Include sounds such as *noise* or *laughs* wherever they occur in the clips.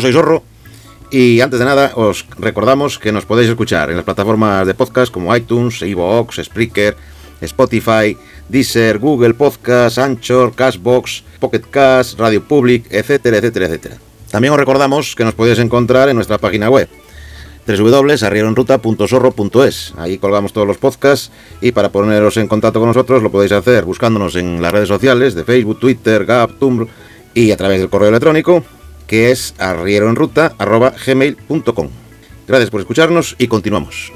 Soy Zorro y antes de nada os recordamos que nos podéis escuchar en las plataformas de podcast como iTunes, Evox, Spreaker, Spotify, Deezer, Google Podcast, Anchor, Cashbox, Pocket Cast, Radio Public, etcétera, etcétera, etcétera. También os recordamos que nos podéis encontrar en nuestra página web www.arrieronruta.zorro.es. Ahí colgamos todos los podcasts y para poneros en contacto con nosotros lo podéis hacer buscándonos en las redes sociales de Facebook, Twitter, Gap, Tumblr y a través del correo electrónico que es arrieroenruta.gmail.com. Gracias por escucharnos y continuamos.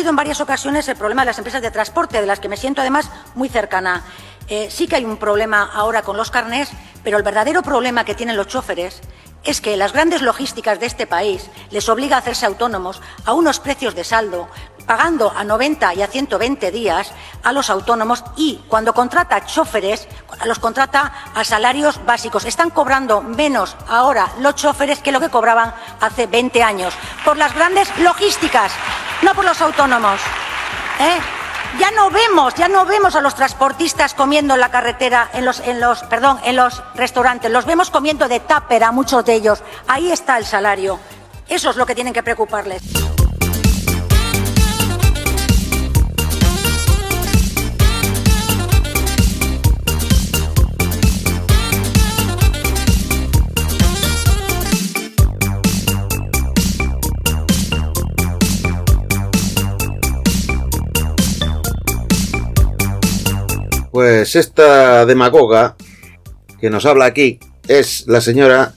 Ha salido en varias ocasiones el problema de las empresas de transporte, de las que me siento además muy cercana. Eh, sí que hay un problema ahora con los carnés, pero el verdadero problema que tienen los choferes es que las grandes logísticas de este país les obliga a hacerse autónomos a unos precios de saldo, pagando a 90 y a 120 días a los autónomos y cuando contrata choferes, los contrata a salarios básicos. Están cobrando menos ahora los choferes que lo que cobraban hace 20 años por las grandes logísticas, no por los autónomos. ¿eh? Ya no vemos, ya no vemos a los transportistas comiendo en la carretera, en los, en los, perdón, en los restaurantes. Los vemos comiendo de tupper a muchos de ellos. Ahí está el salario. Eso es lo que tienen que preocuparles. Pues esta demagoga que nos habla aquí es la señora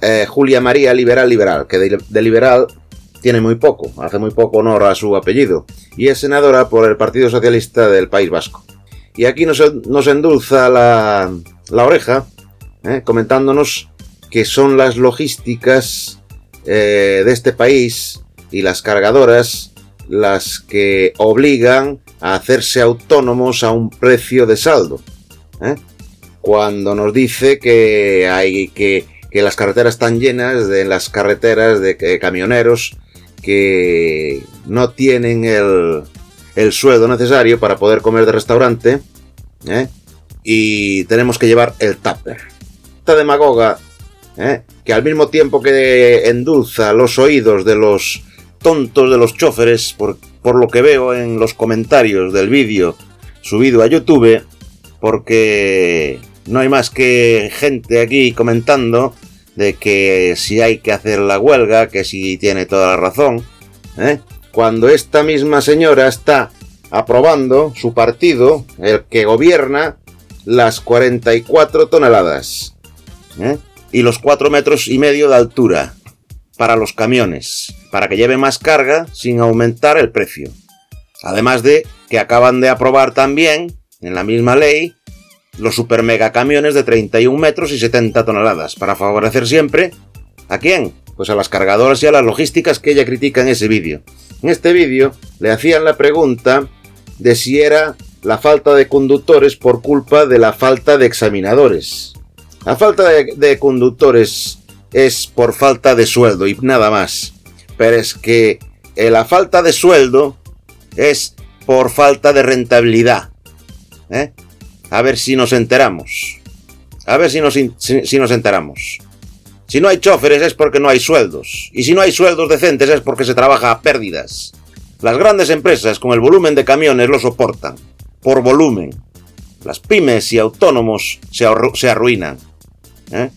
eh, Julia María Liberal Liberal, que de, liberal tiene muy poco, hace muy poco honor a su apellido, y es senadora por el Partido Socialista del País Vasco. Y aquí nos, endulza la, la oreja, eh, comentándonos que son las logísticas eh, de este país y las cargadoras las que obligan a hacerse autónomos a un precio de saldo. ¿eh? Cuando nos dice que hay que, que, las carreteras están llenas de las carreteras de, de camioneros que no tienen el, el, sueldo necesario para poder comer de restaurante ¿eh? y tenemos que llevar el tupper. Esta demagoga ¿eh? que al mismo tiempo que endulza los oídos de los tontos de los choferes, por, por lo que veo en los comentarios del vídeo subido a YouTube, porque no hay más que gente aquí comentando de que si hay que hacer la huelga, que si tiene toda la razón, ¿eh? cuando esta misma señora está aprobando su partido, el que gobierna, las 44 toneladas ¿eh? y los 4 metros y medio de altura para los camiones, para que lleve más carga sin aumentar el precio. Además de que acaban de aprobar también, en la misma ley, los super mega camiones de 31 metros y 70 toneladas, para favorecer siempre ¿a quién? Pues a las cargadoras y a las logísticas que ella critica en ese vídeo. En este vídeo le hacían la pregunta de si era la falta de conductores por culpa de la falta de examinadores. La falta de, de conductores es por falta de sueldo y nada más. Pero es que eh, la falta de sueldo es por falta de rentabilidad. ¿Eh? A ver si nos enteramos. A ver si nos, si, si nos enteramos. Si no hay choferes es porque no hay sueldos. Y si no hay sueldos decentes es porque se trabaja a pérdidas. Las grandes empresas con el volumen de camiones lo soportan, por volumen. Las pymes y autónomos se, se arruinan. ¿eh?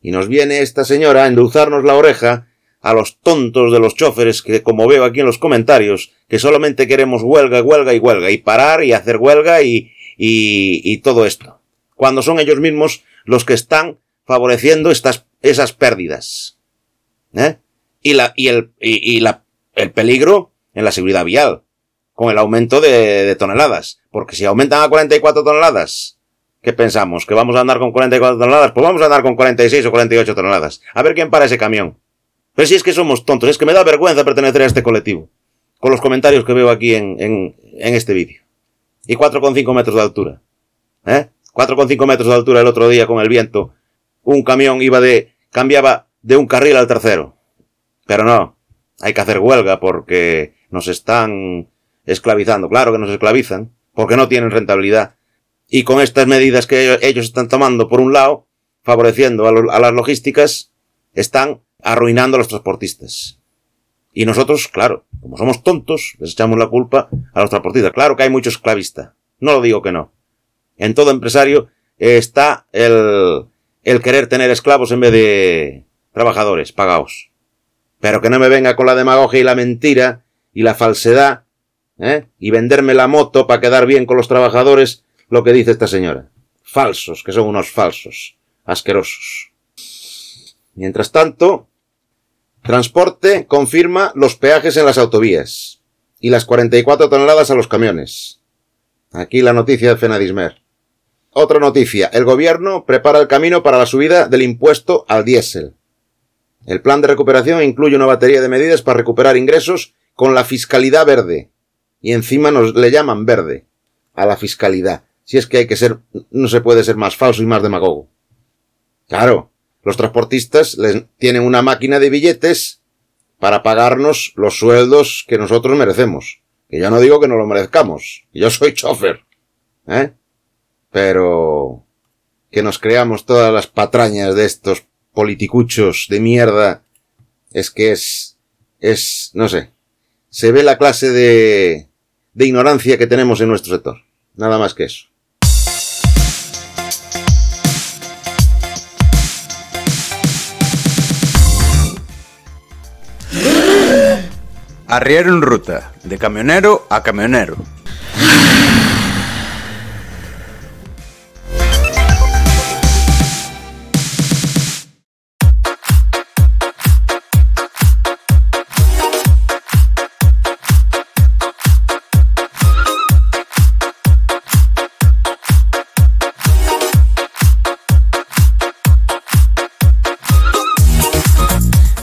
Y nos viene esta señora a endulzarnos la oreja a los tontos de los choferes que, como veo aquí en los comentarios, que solamente queremos huelga, huelga y huelga, y parar y hacer huelga y, y, y todo esto. Cuando son ellos mismos los que están favoreciendo estas, esas pérdidas. ¿eh? Y, la, y, el, y, y la, el peligro en la seguridad vial, con el aumento de, de, toneladas. Porque si aumentan a 44 toneladas, ¿qué pensamos? ¿Que vamos a andar con 44 toneladas? Pues vamos a andar con 46 o 48 toneladas. A ver quién para ese camión. Pero si es que somos tontos, es que me da vergüenza pertenecer a este colectivo. Con los comentarios que veo aquí en, en, en este vídeo. Y 4,5 metros de altura. ¿Eh? 4,5 metros de altura el otro día con el viento. Un camión iba de, cambiaba de un carril al tercero. Pero no, hay que hacer huelga porque nos están esclavizando. Claro que nos esclavizan, porque no tienen rentabilidad. Y con estas medidas que ellos están tomando, por un lado, favoreciendo a, lo, a las logísticas, están arruinando a los transportistas. Y nosotros, claro, como somos tontos, les echamos la culpa a los transportistas. Claro que hay mucho esclavista. No lo digo que no. En todo empresario está el, el querer tener esclavos en vez de trabajadores pagados. Pero que no me venga con la demagogia y la mentira y la falsedad, ¿eh? Y venderme la moto para quedar bien con los trabajadores, lo que dice esta señora. Falsos, que son unos falsos, asquerosos. Mientras tanto, Transporte confirma los peajes en las autovías y las 44 toneladas a los camiones. Aquí la noticia de Fenadismer. Otra noticia. El gobierno prepara el camino para la subida del impuesto al diésel. El plan de recuperación incluye una batería de medidas para recuperar ingresos con la fiscalidad verde. Y encima nos le llaman verde a la fiscalidad. Si es que hay que ser, no se puede ser más falso y más demagogo. Claro, los transportistas les, tienen una máquina de billetes para pagarnos los sueldos que nosotros merecemos. Que yo no digo que no lo merezcamos. Yo soy chofer. ¿Eh? Pero que nos creamos todas las patrañas de estos politicuchos de mierda es que es, es, no sé, se ve la clase de, de ignorancia que tenemos en nuestro sector. Nada más que eso. Arriero en ruta, de camionero a camionero.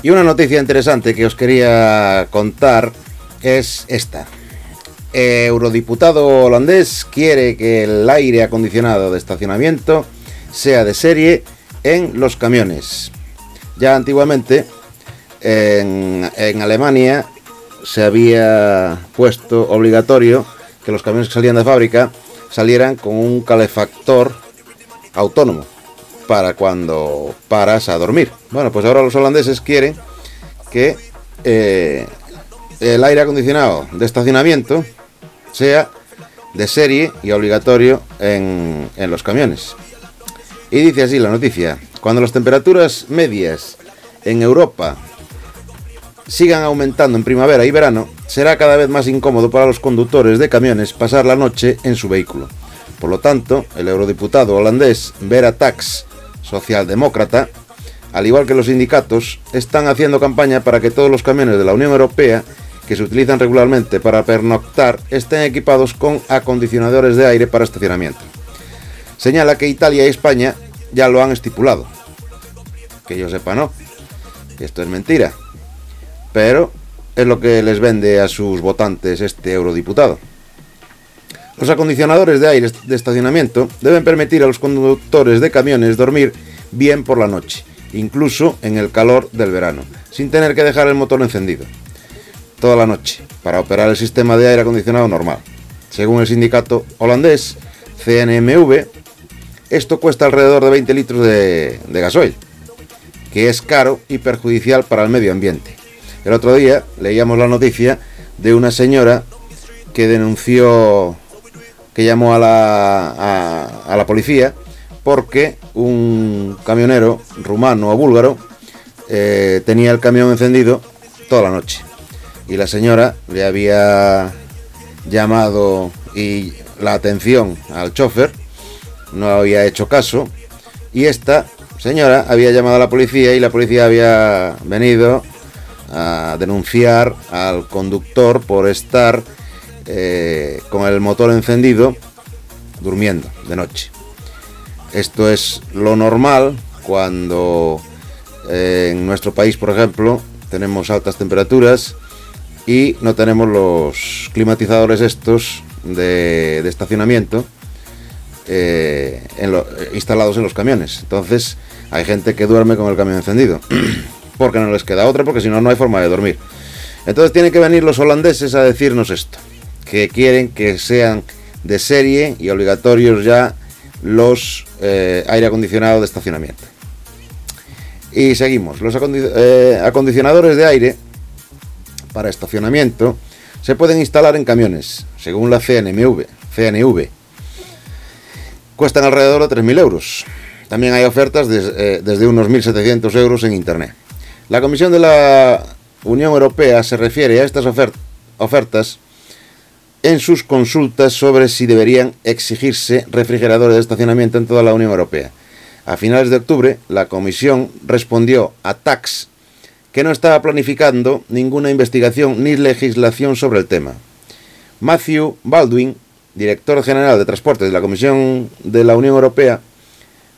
Y una noticia interesante que os quería contar es esta. Eurodiputado holandés quiere que el aire acondicionado de estacionamiento sea de serie en los camiones. Ya antiguamente en, en Alemania se había puesto obligatorio que los camiones que salían de fábrica salieran con un calefactor autónomo para cuando paras a dormir. Bueno, pues ahora los holandeses quieren que eh, el aire acondicionado de estacionamiento sea de serie y obligatorio en, en los camiones. Y dice así la noticia, cuando las temperaturas medias en Europa sigan aumentando en primavera y verano, será cada vez más incómodo para los conductores de camiones pasar la noche en su vehículo. Por lo tanto, el eurodiputado holandés Vera Tax socialdemócrata, al igual que los sindicatos, están haciendo campaña para que todos los camiones de la Unión Europea que se utilizan regularmente para pernoctar estén equipados con acondicionadores de aire para estacionamiento. Señala que Italia y España ya lo han estipulado. Que yo sepa no. Esto es mentira. Pero es lo que les vende a sus votantes este eurodiputado. Los acondicionadores de aire de estacionamiento deben permitir a los conductores de camiones dormir bien por la noche, incluso en el calor del verano, sin tener que dejar el motor encendido toda la noche para operar el sistema de aire acondicionado normal. Según el sindicato holandés CNMV, esto cuesta alrededor de 20 litros de, gasoil, que es caro y perjudicial para el medio ambiente. El otro día leíamos la noticia de una señora que denunció, que llamó a la, a, la policía porque un camionero rumano o búlgaro eh, tenía el camión encendido toda la noche. Y la señora le había llamado y la atención al chofer, no había hecho caso, y esta señora había llamado a la policía y la policía había venido a denunciar al conductor por estar eh, con el motor encendido durmiendo de noche. Esto es lo normal cuando eh, en nuestro país, por ejemplo, tenemos altas temperaturas y no tenemos los climatizadores estos de, estacionamiento eh, instalados en los camiones. Entonces hay gente que duerme con el camión encendido *clears throat* porque no les queda otra, porque si no, no hay forma de dormir. Entonces tienen que venir los holandeses a decirnos esto, que quieren que sean de serie y obligatorios ya los eh, aire acondicionado de estacionamiento. Y seguimos, los eh, acondicionadores de aire para estacionamiento se pueden instalar en camiones, según la CNMV, CNV. Cuestan alrededor de 3.000 euros. También hay ofertas eh, desde unos 1.700 euros en Internet. La Comisión de la Unión Europea se refiere a estas ofertas en sus consultas sobre si deberían exigirse refrigeradores de estacionamiento en toda la Unión Europea. A finales de octubre, la Comisión respondió a TAX que no estaba planificando ninguna investigación ni legislación sobre el tema. Matthew Baldwin, director general de Transportes de la Comisión de la Unión Europea,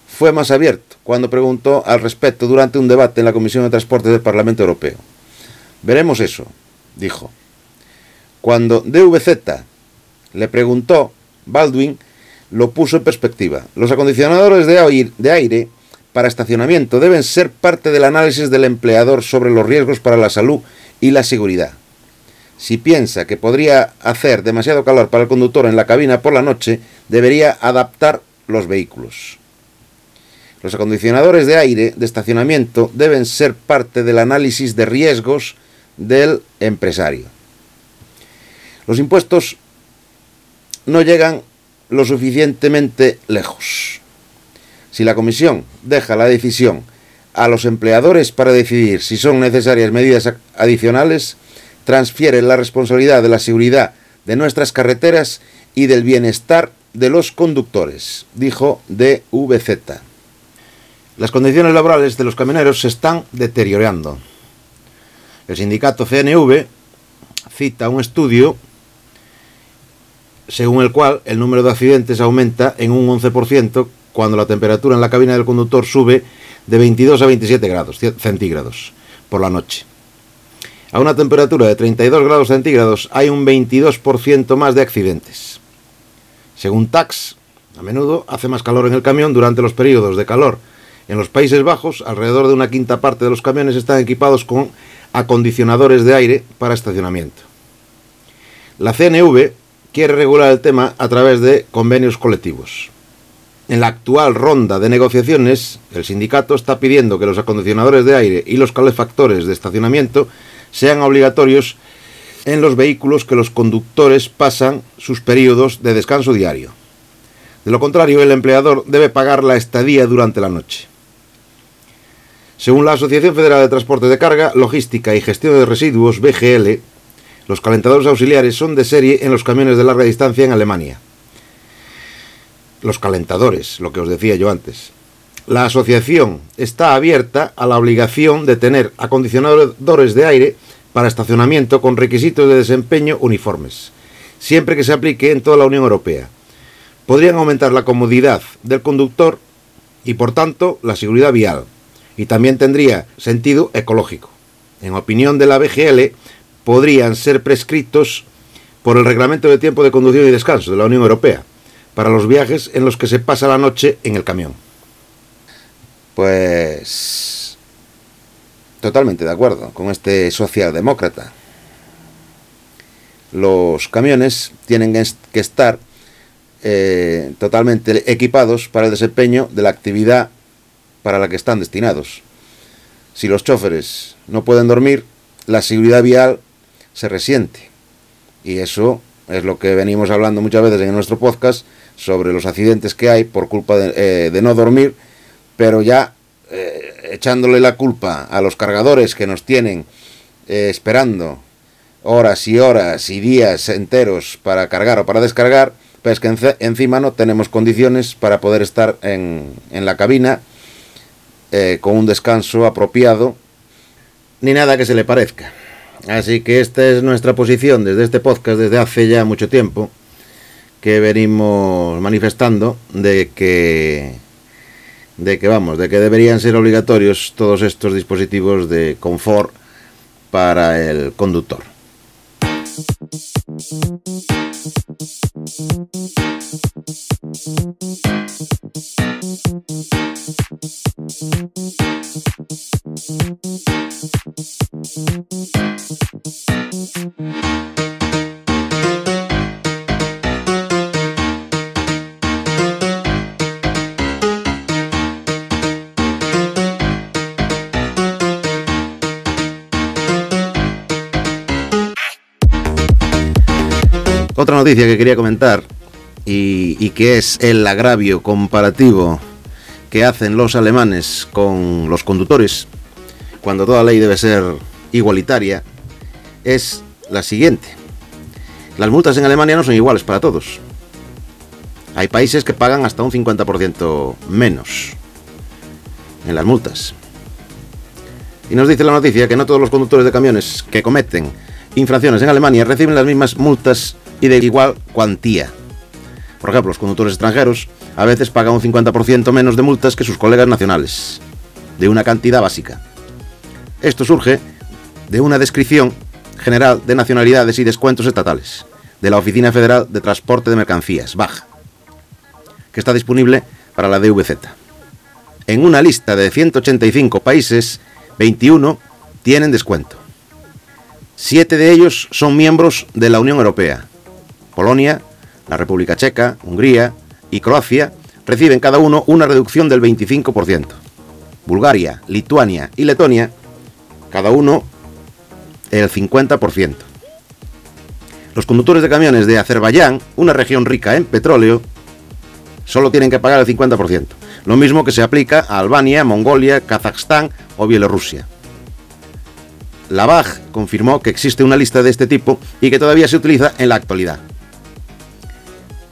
fue más abierto cuando preguntó al respecto durante un debate en la Comisión de Transportes del Parlamento Europeo. Veremos eso, dijo. Cuando DVZ le preguntó, Baldwin lo puso en perspectiva. Los acondicionadores de aire para estacionamiento deben ser parte del análisis del empleador sobre los riesgos para la salud y la seguridad. Si piensa que podría hacer demasiado calor para el conductor en la cabina por la noche, debería adaptar los vehículos. Los acondicionadores de aire de estacionamiento deben ser parte del análisis de riesgos del empresario. Los impuestos no llegan lo suficientemente lejos. Si la Comisión deja la decisión a los empleadores para decidir si son necesarias medidas adicionales, transfiere la responsabilidad de la seguridad de nuestras carreteras y del bienestar de los conductores, dijo DVZ. Las condiciones laborales de los camioneros se están deteriorando. El sindicato CNV cita un estudio según el cual el número de accidentes aumenta en un 11% cuando la temperatura en la cabina del conductor sube de 22 a 27 grados centígrados por la noche. A una temperatura de 32 grados centígrados hay un 22% más de accidentes. Según TAX, a menudo hace más calor en el camión durante los periodos de calor en los Países Bajos, alrededor de una quinta parte de los camiones están equipados con acondicionadores de aire para estacionamiento. La CNV quiere regular el tema a través de convenios colectivos. En la actual ronda de negociaciones, el sindicato está pidiendo que los acondicionadores de aire y los calefactores de estacionamiento sean obligatorios en los vehículos que los conductores pasan sus periodos de descanso diario. De lo contrario, el empleador debe pagar la estadía durante la noche. Según la Asociación Federal de Transporte de Carga, Logística y Gestión de Residuos, BGL, los calentadores auxiliares son de serie en los camiones de larga distancia en Alemania. Los calentadores, lo que os decía yo antes. La asociación está abierta a la obligación de tener acondicionadores de aire para estacionamiento con requisitos de desempeño uniformes, siempre que se aplique en toda la Unión Europea. Podrían aumentar la comodidad del conductor y, por tanto, la seguridad vial y también tendría sentido ecológico. En opinión de la BGL, podrían ser prescritos por el Reglamento de Tiempo de Conducción y Descanso de la Unión Europea para los viajes en los que se pasa la noche en el camión. Pues totalmente de acuerdo con este socialdemócrata. Los camiones tienen que estar eh, totalmente equipados para el desempeño de la actividad para la que están destinados. Si los choferes no pueden dormir, la seguridad vial se resiente Y eso es lo que venimos hablando muchas veces en nuestro podcast sobre los accidentes que hay por culpa de, eh, no dormir, pero ya eh, echándole la culpa a los cargadores que nos tienen eh, esperando horas y horas y días enteros para cargar o para descargar, pues que encima no tenemos condiciones para poder estar en, en la cabina con un descanso apropiado, ni nada que se le parezca. Así que esta es nuestra posición desde este podcast desde hace ya mucho tiempo que venimos manifestando de que de que vamos, de que deberían ser obligatorios todos estos dispositivos de confort para el conductor. Otra noticia que quería comentar y, que es el agravio comparativo que hacen los alemanes con los conductores, cuando toda ley debe ser igualitaria, es la siguiente. Las multas en Alemania no son iguales para todos. Hay países que pagan hasta un 50% menos en las multas. Y nos dice la noticia que no todos los conductores de camiones que cometen infracciones en Alemania reciben las mismas multas y de igual cuantía. Por ejemplo, los conductores extranjeros a veces pagan un 50% menos de multas que sus colegas nacionales, de una cantidad básica. Esto surge de una descripción general de nacionalidades y descuentos estatales de la Oficina Federal de Transporte de Mercancías, BAJ, que está disponible para la DVZ. En una lista de 185 países, 21 tienen descuento. Siete de ellos son miembros de la Unión Europea. Polonia, la República Checa, Hungría y Croacia reciben cada uno una reducción del 25%. Bulgaria, Lituania y Letonia, cada uno el 50%. Los conductores de camiones de Azerbaiyán, una región rica en petróleo, solo tienen que pagar el 50%. Lo mismo que se aplica a Albania, Mongolia, Kazajstán o Bielorrusia. La BAG confirmó que existe una lista de este tipo y que todavía se utiliza en la actualidad.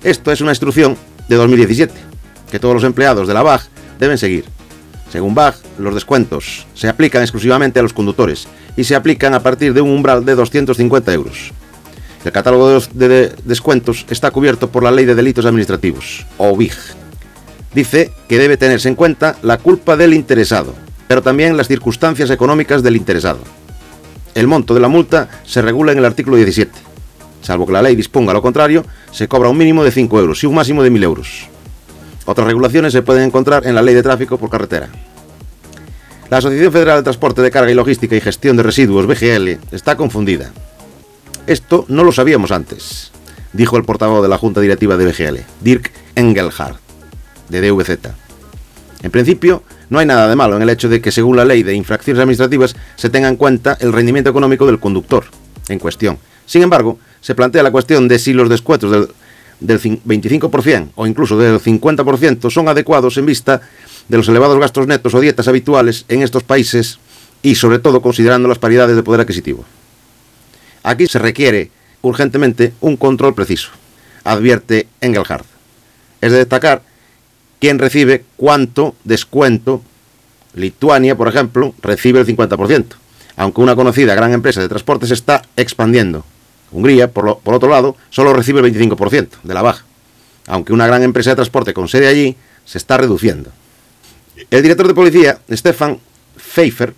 Esto es una instrucción de 2017, que todos los empleados de la BAG deben seguir. Según BAG, los descuentos se aplican exclusivamente a los conductores y se aplican a partir de un umbral de 250 euros. El catálogo de descuentos está cubierto por la Ley de Delitos Administrativos, o BIG. Dice que debe tenerse en cuenta la culpa del interesado, pero también las circunstancias económicas del interesado. El monto de la multa se regula en el artículo 17. Salvo que la ley disponga lo contrario, se cobra un mínimo de 5 euros y un máximo de 1.000 euros. Otras regulaciones se pueden encontrar en la Ley de Tráfico por Carretera. La Asociación Federal de Transporte de Carga y Logística y Gestión de Residuos, BGL, está confundida. Esto no lo sabíamos antes, dijo el portavoz de la Junta Directiva de BGL, Dirk Engelhardt, de DVZ. En principio, no hay nada de malo en el hecho de que, según la ley de infracciones administrativas, se tenga en cuenta el rendimiento económico del conductor en cuestión. Sin embargo, se plantea la cuestión de si los descuentos del, del 25% o incluso del 50% son adecuados en vista de los elevados gastos netos o dietas habituales en estos países y sobre todo considerando las paridades de poder adquisitivo. Aquí se requiere urgentemente un control preciso, advierte Engelhardt. Es de destacar quién recibe cuánto descuento. Lituania, por ejemplo, recibe el 50%, aunque una conocida gran empresa de transportes está expandiendo. Hungría, por, otro lado, solo recibe el 25% de la baja, aunque una gran empresa de transporte con sede allí se está reduciendo. El director de policía, Stefan Pfeiffer,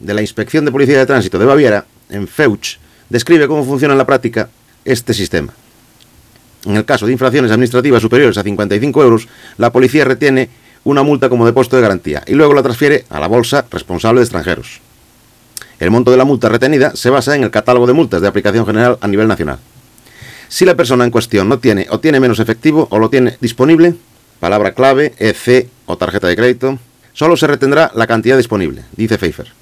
de la Inspección de Policía de Tránsito de Baviera, en Feuch, describe cómo funciona en la práctica este sistema. En el caso de infracciones administrativas superiores a 55 euros, la policía retiene una multa como depósito de garantía y luego la transfiere a la bolsa responsable de extranjeros. El monto de la multa retenida se basa en el catálogo de multas de aplicación general a nivel nacional. Si la persona en cuestión no tiene o tiene menos efectivo o lo tiene disponible, palabra clave, EC o tarjeta de crédito, solo se retendrá la cantidad disponible, dice Pfeiffer.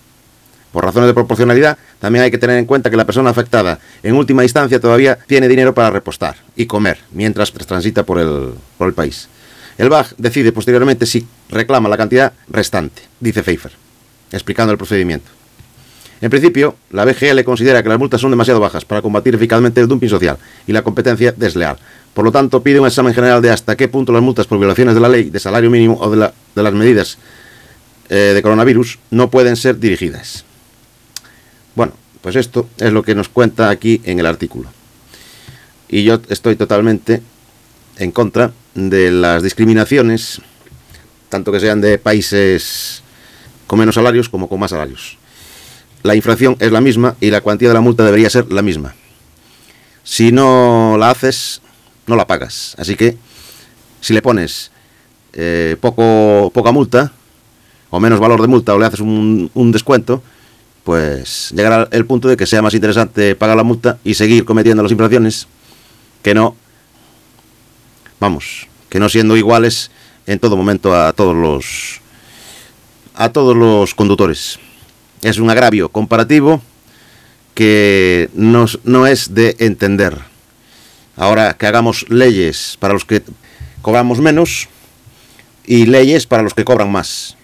Por razones de proporcionalidad, también hay que tener en cuenta que la persona afectada, en última instancia, todavía tiene dinero para repostar y comer mientras transita por el, el país. El BAG decide posteriormente si reclama la cantidad restante, dice Pfeiffer, explicando el procedimiento. En principio, la BGL considera que las multas son demasiado bajas para combatir eficazmente el dumping social y la competencia desleal. Por lo tanto, pide un examen general de hasta qué punto las multas por violaciones de la ley de salario mínimo o de, la, de las medidas eh, de coronavirus no pueden ser dirigidas. Bueno, pues esto es lo que nos cuenta aquí en el artículo. Y yo estoy totalmente en contra de las discriminaciones, tanto que sean de países con menos salarios como con más salarios la infracción es la misma y la cuantía de la multa debería ser la misma. Si no la haces, no la pagas. Así que si le pones eh, poco, poca multa, o menos valor de multa, o le haces un, un descuento, pues llegará el punto de que sea más interesante pagar la multa y seguir cometiendo las infracciones que no, vamos, que no siendo iguales en todo momento a todos los a todos los conductores. Es un agravio comparativo que no, es de entender. Ahora que hagamos leyes para los que cobramos menos y leyes para los que cobran más.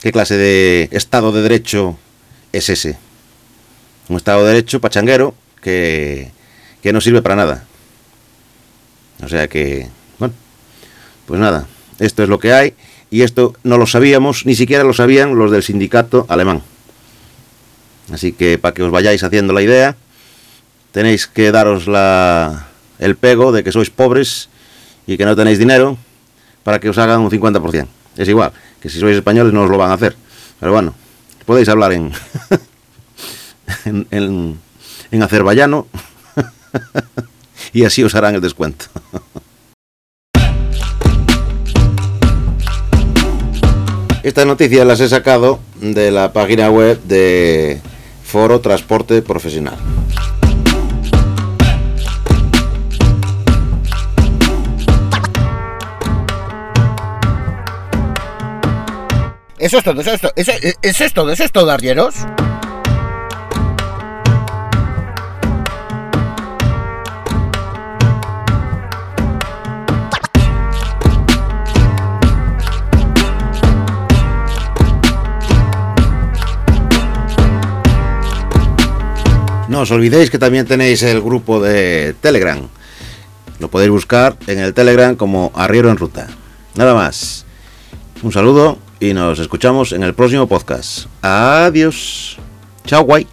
¿Qué clase de Estado de Derecho es ese? Un Estado de Derecho pachanguero que, que no sirve para nada. O sea que, bueno, pues nada, esto es lo que hay y esto no lo sabíamos, ni siquiera lo sabían los del sindicato alemán. Así que para que os vayáis haciendo la idea, tenéis que daros la, el pego de que sois pobres y que no tenéis dinero para que os hagan un 50%. Es igual, que si sois españoles no os lo van a hacer. Pero bueno, podéis hablar en, *laughs* en, en, azerbaiyano *laughs* y así os harán el descuento. *laughs* Estas noticias las he sacado de la página web de Foro Transporte Profesional. Eso es todo, eso es todo, eso, es todo, eso es todo, arrieros. No os olvidéis que también tenéis el grupo de Telegram. Lo podéis buscar en el Telegram como Arriero en Ruta. Nada más. Un saludo y nos escuchamos en el próximo podcast. Adiós. Chao, guay.